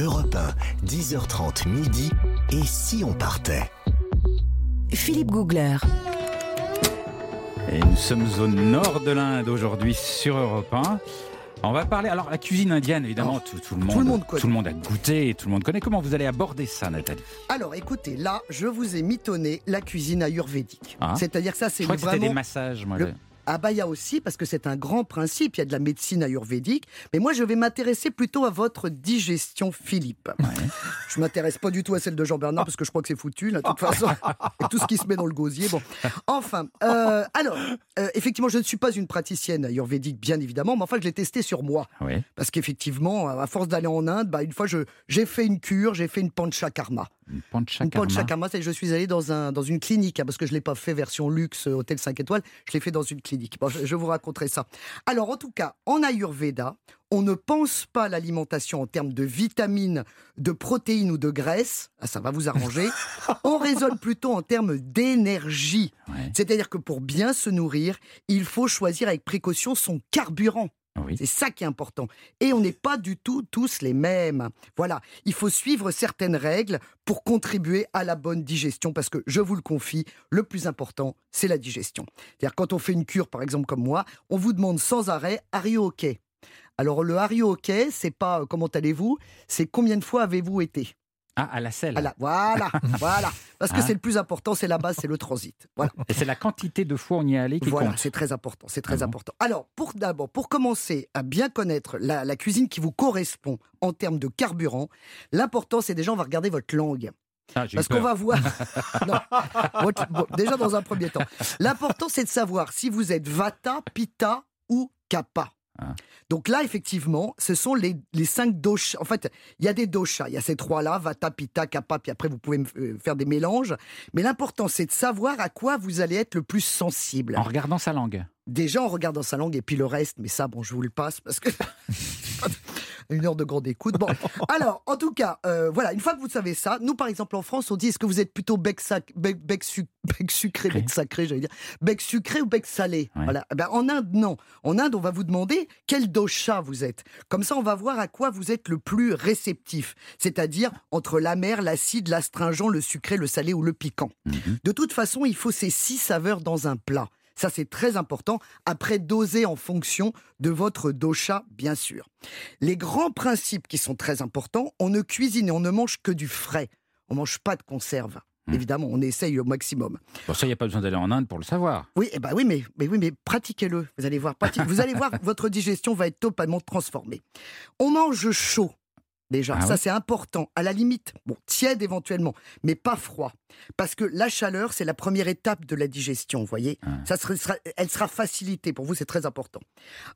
Europe 1, 10h30 midi. Et si on partait Philippe Googler. Et nous sommes au nord de l'Inde aujourd'hui sur Europe 1. On va parler. Alors, la cuisine indienne, évidemment, Oh, tout, tout le monde, tout le monde tout le monde a goûté et tout le monde connaît. Comment vous allez aborder ça, Nathalie? Alors écoutez, là, je vous ai mitonné la cuisine ayurvédique. Ah. C'est-à-dire que ça, Je c'est crois que c'était vraiment. des massages, moi. le- le- Ah bah il y a aussi, parce que c'est un grand principe, il y a de la médecine ayurvédique. Mais moi, je vais m'intéresser plutôt à votre digestion, Philippe. Ouais. Je m'intéresse pas du tout à celle de Jean-Bernard, parce que je crois que c'est foutu, là, de toute façon. Et tout ce qui se met dans le gosier. Bon. Enfin, euh, alors, euh, effectivement, je ne suis pas une praticienne ayurvédique, bien évidemment, mais enfin, je l'ai testé sur moi. Parce qu'effectivement, à force d'aller en Inde, bah, une fois, j'ai fait une cure, j'ai fait une panchakarma. Une Une panchakarma. panchakarma, c'est que je suis allé dans, un, dans une clinique, hein, parce que je ne l'ai pas fait version luxe, euh, hôtel 5 étoiles, je l'ai fait dans une clinique. Bon, je, je vous raconterai ça. Alors, en tout cas, en Ayurveda, on ne pense pas l'alimentation en termes de vitamines, de protéines ou de graisses. Ah, ça va vous arranger. on raisonne plutôt en termes d'énergie. Ouais. C'est-à-dire que pour bien se nourrir, il faut choisir avec précaution son carburant. C'est ça qui est important. Et on n'est pas du tout tous les mêmes. Voilà, il faut suivre certaines règles pour contribuer à la bonne digestion parce que, je vous le confie, le plus important, c'est la digestion. C'est-à-dire quand on fait une cure, par exemple comme moi, on vous demande sans arrêt, are you okay? Alors le are you okay, c'est pas euh, comment allez-vous, c'est combien de fois avez-vous été? Ah, à la selle. Voilà, voilà, voilà. Parce que Ah. c'est le plus important, c'est la base, c'est le transit. Voilà. Et c'est la quantité de fois on y est allé qui Voilà, c'est très important, c'est très Ah bon important. Alors, pour d'abord, pour commencer à bien connaître la, la cuisine qui vous correspond en termes de carburant, l'important, c'est déjà, on va regarder votre langue. Ah, Parce qu'on va voir. Non. Votre- bon, déjà, dans un premier temps. L'important, c'est de savoir si vous êtes Vata, Pitta ou Kappa. Ah. Donc là, effectivement, ce sont les, les cinq doshas. En fait, il y a des doshas. Il y a ces trois-là, Vata, Pitta, Kappa, puis après, vous pouvez euh, faire des mélanges. Mais l'important, c'est de savoir à quoi vous allez être le plus sensible. En regardant sa langue. Déjà en regardant sa langue et puis le reste, mais ça, bon, je vous le passe parce que. Une heure de grande écoute. Bon, alors, en tout cas, euh, voilà, une fois que vous savez ça, nous, par exemple, en France, on dit est-ce que vous êtes plutôt bec, sac, bec, bec, suc- bec sucré, bec sacré, j'allais dire, bec sucré ou bec salé? Ouais. Voilà. Eh ben, en Inde, non. En Inde, on va vous demander quel dosha vous êtes. Comme ça, on va voir à quoi vous êtes le plus réceptif, c'est-à-dire entre l'amer, l'acide, l'astringent, le sucré, le salé ou le piquant. Mhm. De toute façon, il faut ces six saveurs dans un plat. Ça, c'est très important. Après, doser en fonction de votre dosha, bien sûr. Les grands principes qui sont très importants, on ne cuisine et on ne mange que du frais. On mange pas de conserve. Hmm. Évidemment, on essaye au maximum. Bon, ça, il n'y a pas besoin d'aller en Inde pour le savoir. Oui, eh ben oui, mais, mais oui, mais pratiquez-le. Vous allez voir, prati- vous allez voir, votre digestion va être totalement transformée. On mange chaud. Déjà, Ah ça oui c'est important. À la limite, bon, tiède éventuellement, mais pas froid. Parce que la chaleur, c'est la première étape de la digestion, vous voyez. Ah. Ça sera- elle sera facilitée. Pour vous, c'est très important.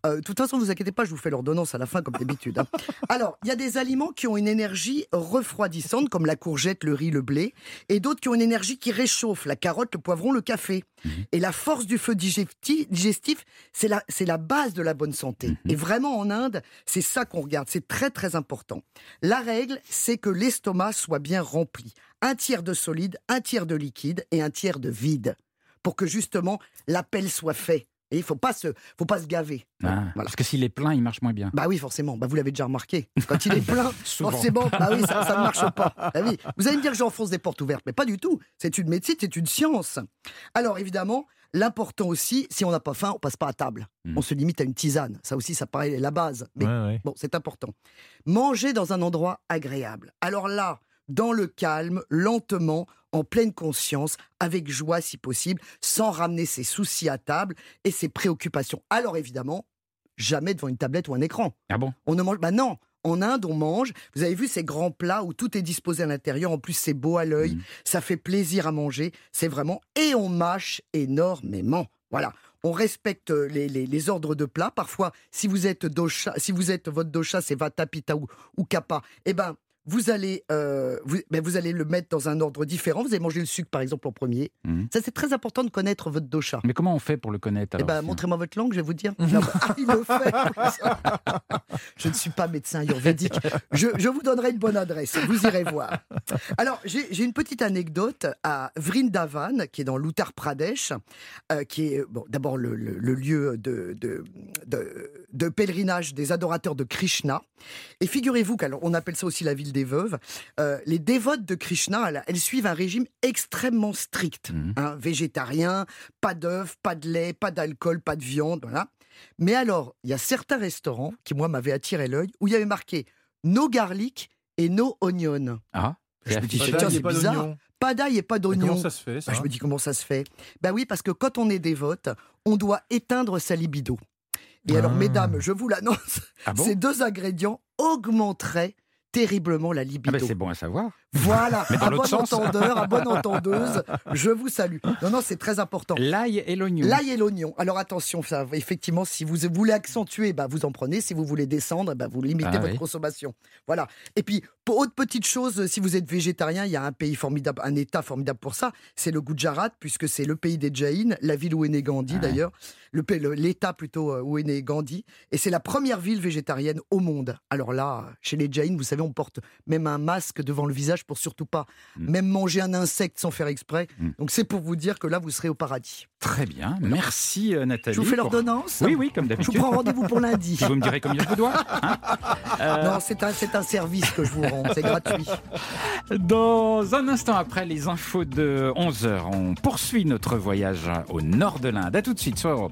Euh, de toute façon, ne vous inquiétez pas, je vous fais l'ordonnance à la fin, comme d'habitude. hein. Alors, il y a des aliments qui ont une énergie refroidissante, comme la courgette, le riz, le blé, et d'autres qui ont une énergie qui réchauffe, la carotte, le poivron, le café. Et la force du feu digesti- digestif, c'est la, c'est la base de la bonne santé. Et vraiment, en Inde, c'est ça qu'on regarde. C'est très, très important. La règle, c'est que l'estomac soit bien rempli. Un tiers de solide, un tiers de liquide et un tiers de vide. Pour que justement, l'appel soit fait. Et il faut pas se, faut pas se gaver. Ah, Voilà. Parce que s'il est plein, il marche moins bien. Bah oui, forcément. Bah vous l'avez déjà remarqué. Quand il est plein, forcément, bah oui, ça, ça ne marche pas. Bah oui. Vous allez me dire que j'enfonce des portes ouvertes, mais pas du tout. C'est une médecine, c'est une science. Alors évidemment, l'important aussi, si on n'a pas faim, on passe pas à table. Mm. On se limite à une tisane. Ça aussi, ça paraît la base. Mais Ouais, ouais. Bon, c'est important. Manger dans un endroit agréable. Alors là, dans le calme, lentement, en pleine conscience, avec joie si possible, sans ramener ses soucis à table et ses préoccupations. Alors évidemment, jamais devant une tablette ou un écran. Ah bon? On ne mange. Bah non. En Inde, on mange. Vous avez vu ces grands plats où tout est disposé à l'intérieur. En plus, c'est beau à l'œil. Mhm. Ça fait plaisir à manger. C'est vraiment. Et on mâche énormément. Voilà. On respecte les, les- les ordres de plats. Parfois, si vous êtes dosha, si vous êtes votre dosha, c'est vata, pitta ou, ou kappa. Eh ben, vous allez, euh, vous, ben, vous allez le mettre dans un ordre différent. Vous allez manger le sucre, par exemple, en premier. Mhm. Ça, c'est très important de connaître votre dosha. Mais comment on fait pour le connaître Eh ben, montrez-moi votre langue, je vais vous dire. Non, bah, ah, il le fait. je ne suis pas médecin ayurvédique. Je, je vous donnerai une bonne adresse. Vous irez voir. Alors, j'ai j'ai une petite anecdote à Vrindavan, qui est dans l'Uttar Pradesh, euh, qui est bon, d'abord le, le- le lieu de, de, de, de pèlerinage des adorateurs de Krishna. Et figurez-vous qu'on appelle ça aussi la ville des veuves. Euh, les dévotes de Krishna, elles, elles suivent un régime extrêmement strict. Mhm. hein, végétarien, pas d'œufs, pas de lait, pas d'alcool, pas de viande, voilà. Mais alors, il y a certains restaurants qui, moi, m'avaient attiré l'œil, où il y avait marqué no garlic et no onion. Ah, Je me dis, c'est pas bizarre. Pas d'ail et pas d'oignon. Comment ça se fait ça Bah, je me dis comment ça se fait? Ben oui, parce que quand on est dévote, on doit éteindre sa libido. Et alors, Ah. mesdames, je vous l'annonce, Ah bon ces deux ingrédients augmenteraient terriblement la Ah libido. bah, c'est bon à savoir. Voilà, l'autre bon sens. entendeur, un bon entendeuse, je vous salue. Non, non, c'est très important. L'ail et l'oignon. L'ail et l'oignon. Alors attention, ça, effectivement, si vous voulez accentuer, bah, vous en prenez. Si vous voulez descendre, bah, vous limitez Ah votre oui. consommation. Voilà. Et puis, pour autre petite chose, si vous êtes végétarien, il y a un pays formidable, un État formidable pour ça. C'est le Gujarat, puisque c'est le pays des Jains, la ville où est né Gandhi Ouais. d'ailleurs, l'État plutôt euh, où est né Gandhi. Et c'est la première ville végétarienne au monde. Alors là, chez les Jains, vous savez, on porte même un masque devant le visage pour surtout pas Mm. même manger un insecte sans faire exprès. Mm. Donc c'est pour vous dire que là, vous serez au paradis. Très bien. Merci euh, Nathalie. Je vous fais pour- l'ordonnance Oui, oui, comme Je vous d'habitude. prends rendez-vous pour lundi. Vous me direz combien je vous dois hein Euh, Non, c'est un, c'est un service que je vous rends, c'est gratuit. Dans un instant après les infos de 11h, on poursuit notre voyage au nord de l'Inde. À tout de suite sur Europe.